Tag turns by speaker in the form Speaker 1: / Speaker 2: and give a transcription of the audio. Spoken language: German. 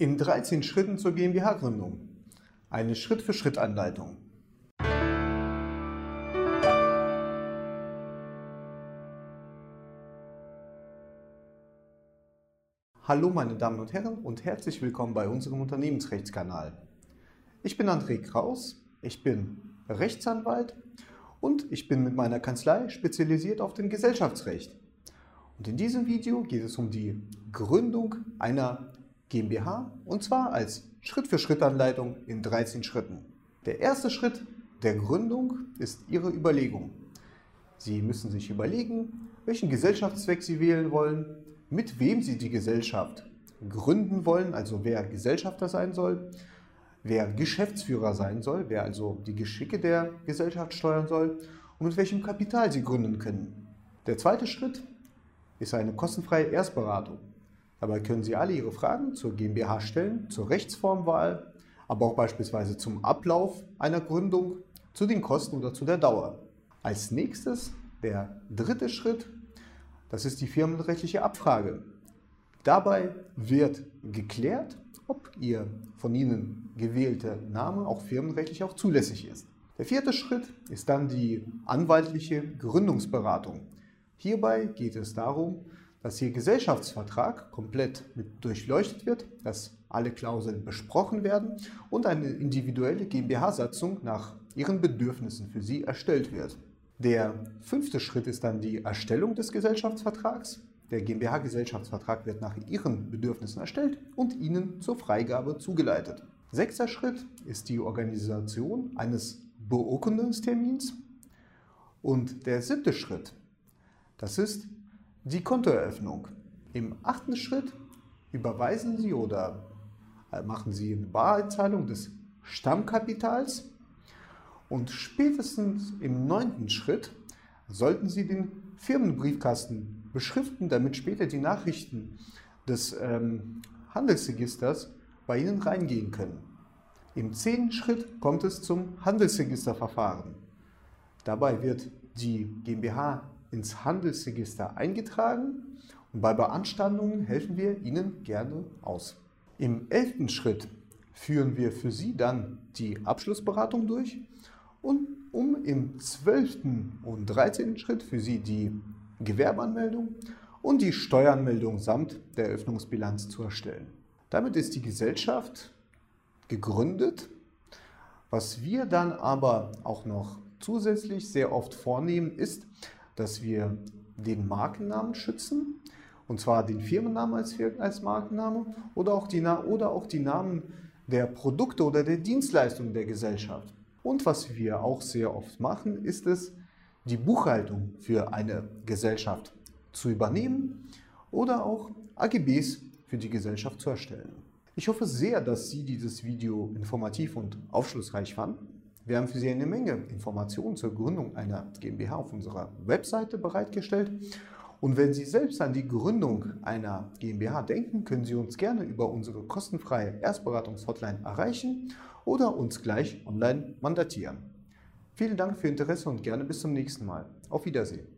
Speaker 1: In 13 Schritten zur GmbH-Gründung. Eine Schritt-für-Schritt-Anleitung. Hallo meine Damen und Herren und herzlich willkommen bei unserem Unternehmensrechtskanal. Ich bin André Kraus, ich bin Rechtsanwalt und ich bin mit meiner Kanzlei spezialisiert auf dem Gesellschaftsrecht. Und in diesem Video geht es um die Gründung einer GmbH und zwar als Schritt-für-Schritt-Anleitung in 13 Schritten. Der erste Schritt der Gründung ist Ihre Überlegung. Sie müssen sich überlegen, welchen Gesellschaftszweck Sie wählen wollen, mit wem Sie die Gesellschaft gründen wollen, also wer Gesellschafter sein soll, wer Geschäftsführer sein soll, wer also die Geschicke der Gesellschaft steuern soll und mit welchem Kapital Sie gründen können. Der zweite Schritt ist eine kostenfreie Erstberatung. Dabei können Sie alle Ihre Fragen zur GmbH stellen, zur Rechtsformwahl, aber auch beispielsweise zum Ablauf einer Gründung, zu den Kosten oder zu der Dauer. Als nächstes der dritte Schritt, das ist die firmenrechtliche Abfrage. Dabei wird geklärt, ob Ihr von Ihnen gewählter Name auch firmenrechtlich auch zulässig ist. Der vierte Schritt ist dann die anwaltliche Gründungsberatung. Hierbei geht es darum, dass Ihr Gesellschaftsvertrag komplett mit durchleuchtet wird, dass alle Klauseln besprochen werden und eine individuelle GmbH-Satzung nach Ihren Bedürfnissen für Sie erstellt wird. Der fünfte Schritt ist dann die Erstellung des Gesellschaftsvertrags. Der GmbH-Gesellschaftsvertrag wird nach Ihren Bedürfnissen erstellt und Ihnen zur Freigabe zugeleitet. Sechster Schritt ist die Organisation eines Beurkundungstermins. Und der siebte Schritt, das ist die Kontoeröffnung. Im achten Schritt überweisen Sie oder äh, machen Sie eine Bareinzahlung des Stammkapitals und spätestens im neunten Schritt sollten Sie den Firmenbriefkasten beschriften, damit später die Nachrichten des ähm, Handelsregisters bei Ihnen reingehen können. Im zehnten Schritt kommt es zum Handelsregisterverfahren. Dabei wird die GmbH ins Handelsregister eingetragen und bei Beanstandungen helfen wir Ihnen gerne aus. Im elften Schritt führen wir für Sie dann die Abschlussberatung durch und um im zwölften und dreizehnten Schritt für Sie die Gewerbeanmeldung und die Steueranmeldung samt der Eröffnungsbilanz zu erstellen. Damit ist die Gesellschaft gegründet. Was wir dann aber auch noch zusätzlich sehr oft vornehmen, ist, dass wir den Markennamen schützen, und zwar den Firmennamen als, als Markenname oder auch, die, oder auch die Namen der Produkte oder der Dienstleistungen der Gesellschaft. Und was wir auch sehr oft machen, ist es, die Buchhaltung für eine Gesellschaft zu übernehmen oder auch AGBs für die Gesellschaft zu erstellen. Ich hoffe sehr, dass Sie dieses Video informativ und aufschlussreich fanden. Wir haben für Sie eine Menge Informationen zur Gründung einer GmbH auf unserer Webseite bereitgestellt. Und wenn Sie selbst an die Gründung einer GmbH denken, können Sie uns gerne über unsere kostenfreie Erstberatungshotline erreichen oder uns gleich online mandatieren. Vielen Dank für Ihr Interesse und gerne bis zum nächsten Mal. Auf Wiedersehen.